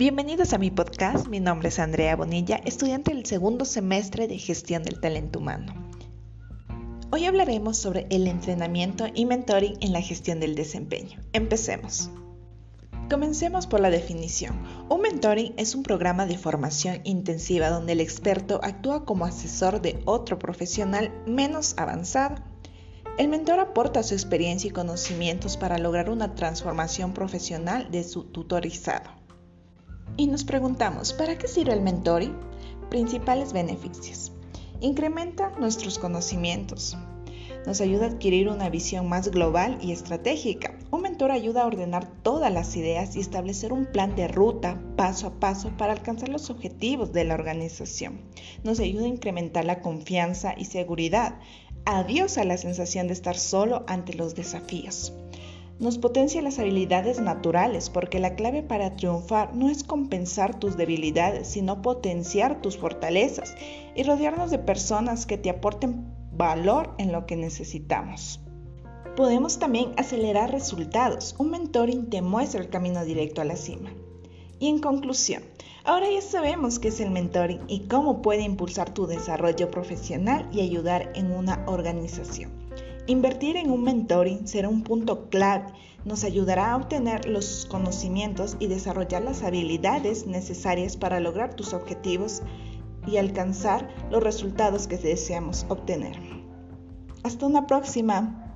Bienvenidos a mi podcast, mi nombre es Andrea Bonilla, estudiante del segundo semestre de gestión del talento humano. Hoy hablaremos sobre el entrenamiento y mentoring en la gestión del desempeño. Empecemos. Comencemos por la definición. Un mentoring es un programa de formación intensiva donde el experto actúa como asesor de otro profesional menos avanzado. El mentor aporta su experiencia y conocimientos para lograr una transformación profesional de su tutorizado. Y nos preguntamos, ¿para qué sirve el mentoring? Principales beneficios. Incrementa nuestros conocimientos. Nos ayuda a adquirir una visión más global y estratégica. Un mentor ayuda a ordenar todas las ideas y establecer un plan de ruta paso a paso para alcanzar los objetivos de la organización. Nos ayuda a incrementar la confianza y seguridad. Adiós a la sensación de estar solo ante los desafíos nos potencia las habilidades naturales, porque la clave para triunfar no es compensar tus debilidades, sino potenciar tus fortalezas y rodearnos de personas que te aporten valor en lo que necesitamos. Podemos también acelerar resultados. Un mentoring te muestra el camino directo a la cima. Y en conclusión, ahora ya sabemos qué es el mentoring y cómo puede impulsar tu desarrollo profesional y ayudar en una organización. Invertir en un mentoring será un punto clave. Nos ayudará a obtener los conocimientos y desarrollar las habilidades necesarias para lograr tus objetivos y alcanzar los resultados que deseamos obtener. Hasta una próxima.